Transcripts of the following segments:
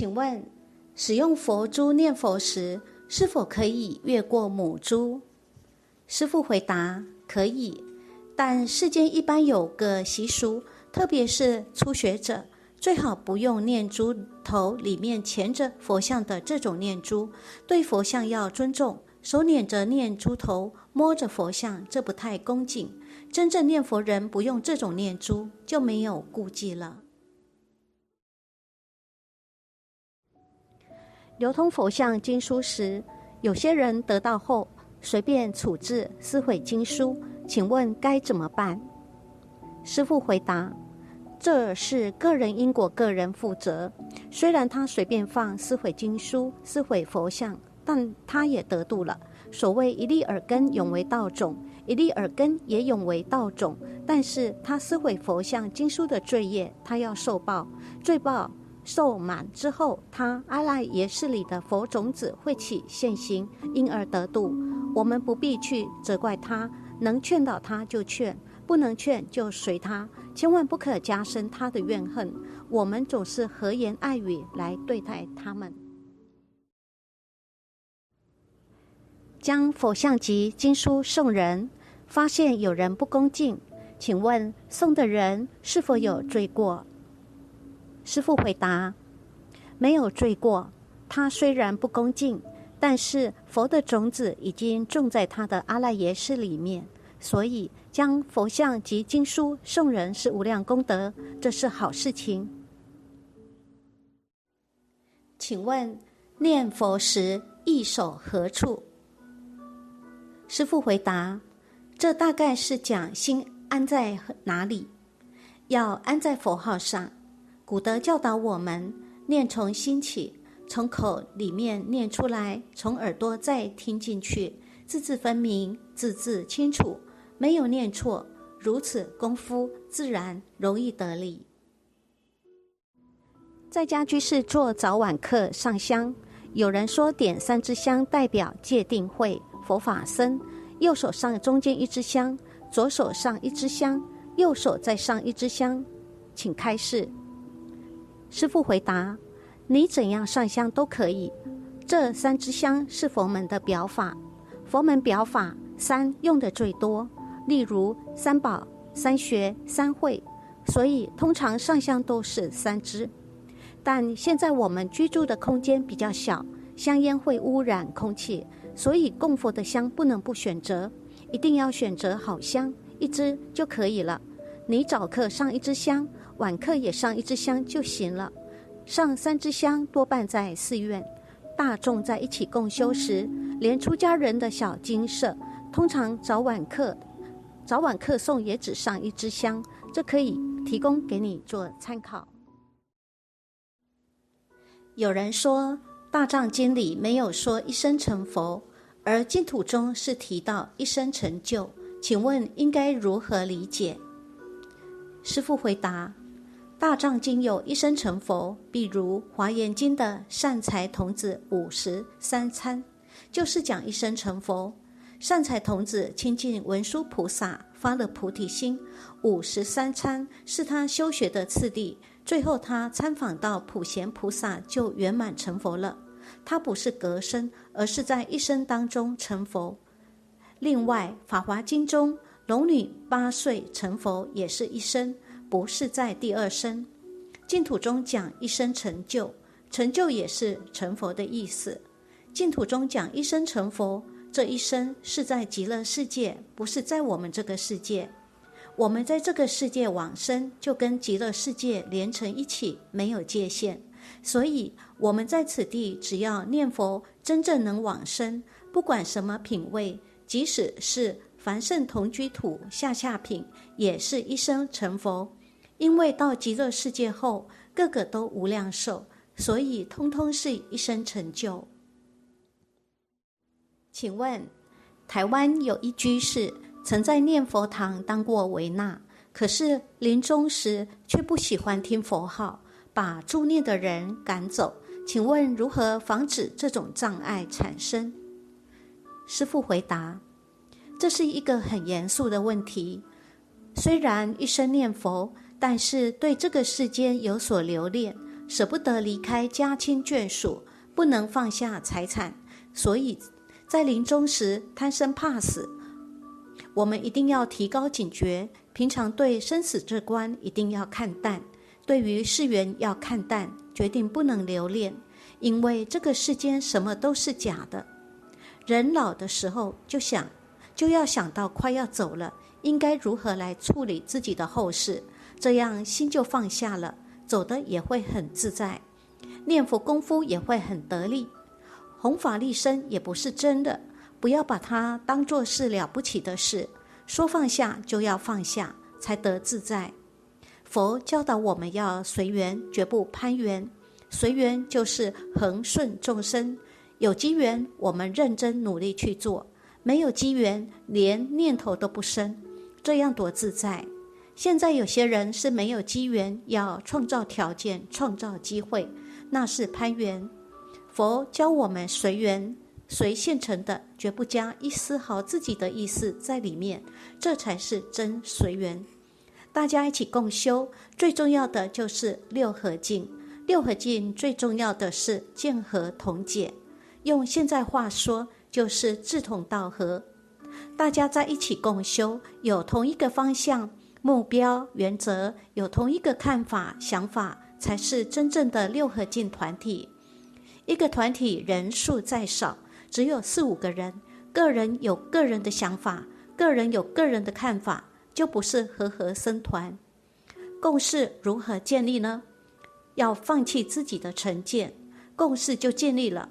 请问，使用佛珠念佛时，是否可以越过母珠？师父回答：可以，但世间一般有个习俗，特别是初学者，最好不用念珠头里面钳着佛像的这种念珠，对佛像要尊重，手捻着念珠头，摸着佛像，这不太恭敬。真正念佛人不用这种念珠，就没有顾忌了。流通佛像经书时，有些人得到后随便处置撕毁经书，请问该怎么办？师父回答：这是个人因果，个人负责。虽然他随便放撕毁经书、撕毁佛像，但他也得度了。所谓一粒耳根永为道种，一粒耳根也永为道种。但是他撕毁佛像经书的罪业，他要受报，罪报。受满之后，他阿赖耶识里的佛种子会起现行，因而得度。我们不必去责怪他，能劝导他就劝，不能劝就随他，千万不可加深他的怨恨。我们总是和颜爱语来对待他们。将佛像及经书送人，发现有人不恭敬，请问送的人是否有罪过？师父回答：“没有罪过。他虽然不恭敬，但是佛的种子已经种在他的阿赖耶识里面，所以将佛像及经书送人是无量功德，这是好事情。请问念佛时意守何处？”师父回答：“这大概是讲心安在哪里，要安在佛号上。”古德教导我们念从心起，从口里面念出来，从耳朵再听进去，字字分明，字字清楚，没有念错。如此功夫自然容易得力。在家居士做早晚课上香，有人说点三支香代表戒定慧佛法僧，右手上中间一支香，左手上一支香，右手再上一支香，请开示。师父回答：“你怎样上香都可以。这三支香是佛门的表法，佛门表法三用的最多，例如三宝、三学、三会，所以通常上香都是三支。但现在我们居住的空间比较小，香烟会污染空气，所以供佛的香不能不选择，一定要选择好香，一支就可以了。你早课上一支香。”晚课也上一支香就行了，上三支香多半在寺院，大众在一起共修时，连出家人的小金舍，通常早晚课，早晚课诵也只上一支香，这可以提供给你做参考。有人说《大藏经》里没有说一生成佛，而净土中是提到一生成就，请问应该如何理解？师父回答。大藏经有一生成佛，比如华严经的善财童子五十三参，就是讲一生成佛。善财童子亲近文殊菩萨，发了菩提心。五十三参是他修学的次第，最后他参访到普贤菩萨，就圆满成佛了。他不是隔生，而是在一生当中成佛。另外，法华经中龙女八岁成佛，也是一生。不是在第二生，净土中讲一生成就，成就也是成佛的意思。净土中讲一生成佛，这一生是在极乐世界，不是在我们这个世界。我们在这个世界往生，就跟极乐世界连成一起，没有界限。所以，我们在此地只要念佛，真正能往生，不管什么品位，即使是凡圣同居土下下品，也是一生成佛。因为到极乐世界后，个个都无量寿，所以通通是一生成就。请问，台湾有一居士曾在念佛堂当过维纳，可是临终时却不喜欢听佛号，把助念的人赶走。请问如何防止这种障碍产生？师父回答：这是一个很严肃的问题。虽然一生念佛。但是对这个世间有所留恋，舍不得离开家亲眷属，不能放下财产，所以在临终时贪生怕死。我们一定要提高警觉，平常对生死这关一定要看淡，对于世缘要看淡，决定不能留恋，因为这个世间什么都是假的。人老的时候就想，就要想到快要走了，应该如何来处理自己的后事，这样心就放下了，走的也会很自在，念佛功夫也会很得力，弘法利生也不是真的。不要把它当作是了不起的事，说放下就要放下，才得自在。佛教导我们要随缘，绝不攀缘。随缘就是恒顺众生，有机缘我们认真努力去做，没有机缘连念头都不生，这样多自在。现在有些人是没有机缘，要创造条件、创造机会，那是攀缘。佛教我们随缘。随现成的，绝不加一丝毫自己的意思在里面，这才是真随缘。大家一起共修，最重要的就是六合敬。六合敬最重要的是见合同解，用现在话说就是志同道合。大家在一起共修，有同一个方向、目标、原则，有同一个看法、想法，才是真正的六合敬团体。一个团体人数再少。只有四五个人，个人有个人的想法，个人有个人的看法，就不是和合生团。共识如何建立呢？要放弃自己的成见，共识就建立了。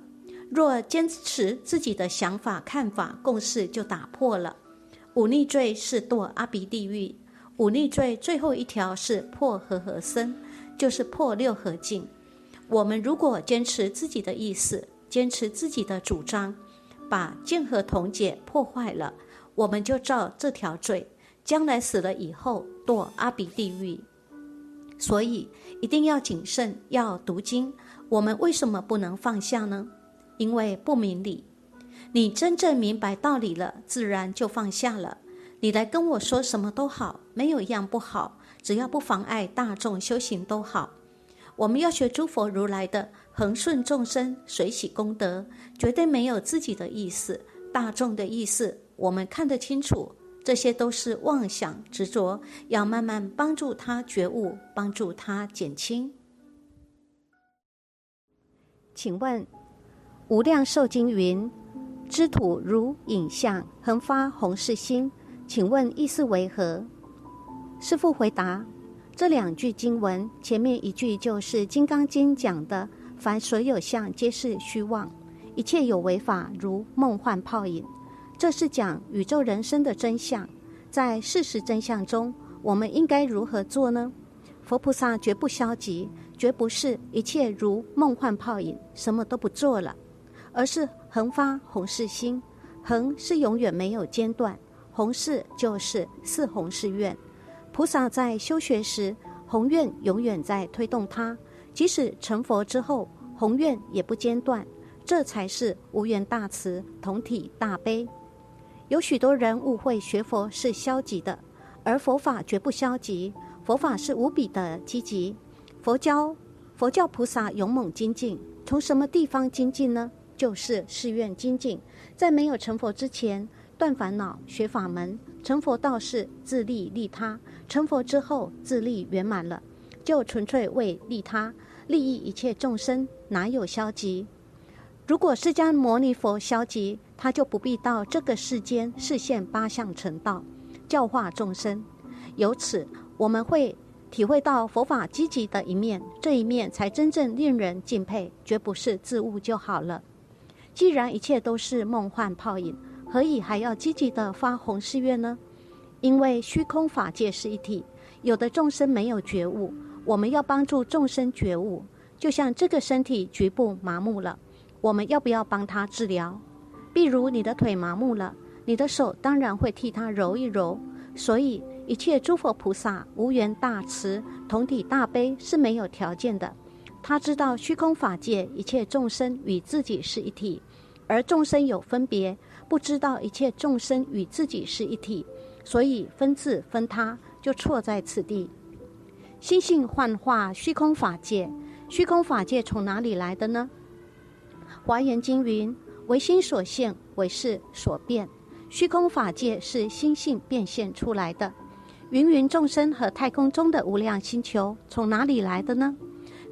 若坚持自己的想法看法，共识就打破了。忤逆罪是堕阿鼻地狱，忤逆罪最后一条是破和合僧，就是破六合境。我们如果坚持自己的意思。坚持自己的主张，把剑和同解破坏了，我们就照这条罪，将来死了以后堕阿鼻地狱。所以一定要谨慎，要读经。我们为什么不能放下呢？因为不明理。你真正明白道理了，自然就放下了。你来跟我说什么都好，没有一样不好，只要不妨碍大众修行都好。我们要学诸佛如来的。恒顺众生，随喜功德，绝对没有自己的意思，大众的意思，我们看得清楚。这些都是妄想执着，要慢慢帮助他觉悟，帮助他减轻。请问，无量寿经云：“知土如影像，恒发弘誓心。”请问意思为何？师父回答：这两句经文，前面一句就是《金刚经》讲的。凡所有相，皆是虚妄，一切有为法，如梦幻泡影。这是讲宇宙人生的真相。在事实真相中，我们应该如何做呢？佛菩萨绝不消极，绝不是一切如梦幻泡影，什么都不做了，而是恒发弘誓心。恒是永远没有间断，弘誓就是四弘誓愿。菩萨在修学时，宏愿永远在推动他。即使成佛之后，宏愿也不间断，这才是无缘大慈、同体大悲。有许多人误会学佛是消极的，而佛法绝不消极，佛法是无比的积极。佛教佛教菩萨勇猛精进，从什么地方精进呢？就是誓愿精进。在没有成佛之前，断烦恼、学法门；成佛道士自利利他；成佛之后，自利圆满了，就纯粹为利他。利益一切众生，哪有消极？如果释迦牟尼佛消极，他就不必到这个世间示现八相成道，教化众生。由此，我们会体会到佛法积极的一面，这一面才真正令人敬佩，绝不是自悟就好了。既然一切都是梦幻泡影，何以还要积极的发弘誓愿呢？因为虚空法界是一体，有的众生没有觉悟。我们要帮助众生觉悟，就像这个身体局部麻木了，我们要不要帮他治疗？譬如你的腿麻木了，你的手当然会替他揉一揉。所以一切诸佛菩萨无缘大慈，同体大悲是没有条件的。他知道虚空法界一切众生与自己是一体，而众生有分别，不知道一切众生与自己是一体，所以分自分他，就错在此地。心性幻化虚空法界，虚空法界从哪里来的呢？华严经云：“唯心所现，唯识所变。”虚空法界是心性变现出来的。芸芸众生和太空中的无量星球从哪里来的呢？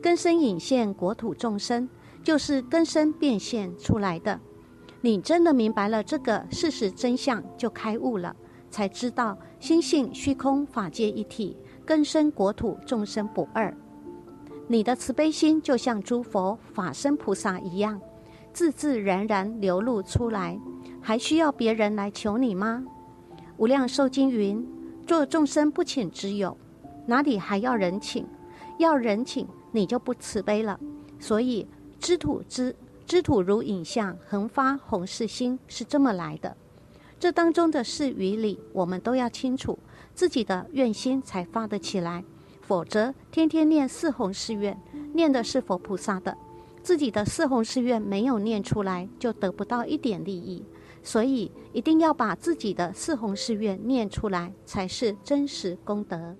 根深引现国土众生，就是根深变现出来的。你真的明白了这个事实真相，就开悟了，才知道心性虚空法界一体，根生国土众生不二。你的慈悲心就像诸佛法身菩萨一样，自自然然流露出来，还需要别人来求你吗？无量寿经云：做众生不请之友，哪里还要人请？要人请，你就不慈悲了。所以知土知知土如影像，恒发弘誓心是这么来的。这当中的事与理，我们都要清楚，自己的愿心才发得起来。否则，天天念四弘誓愿，念的是佛菩萨的，自己的四弘誓愿没有念出来，就得不到一点利益。所以，一定要把自己的四弘誓愿念出来，才是真实功德。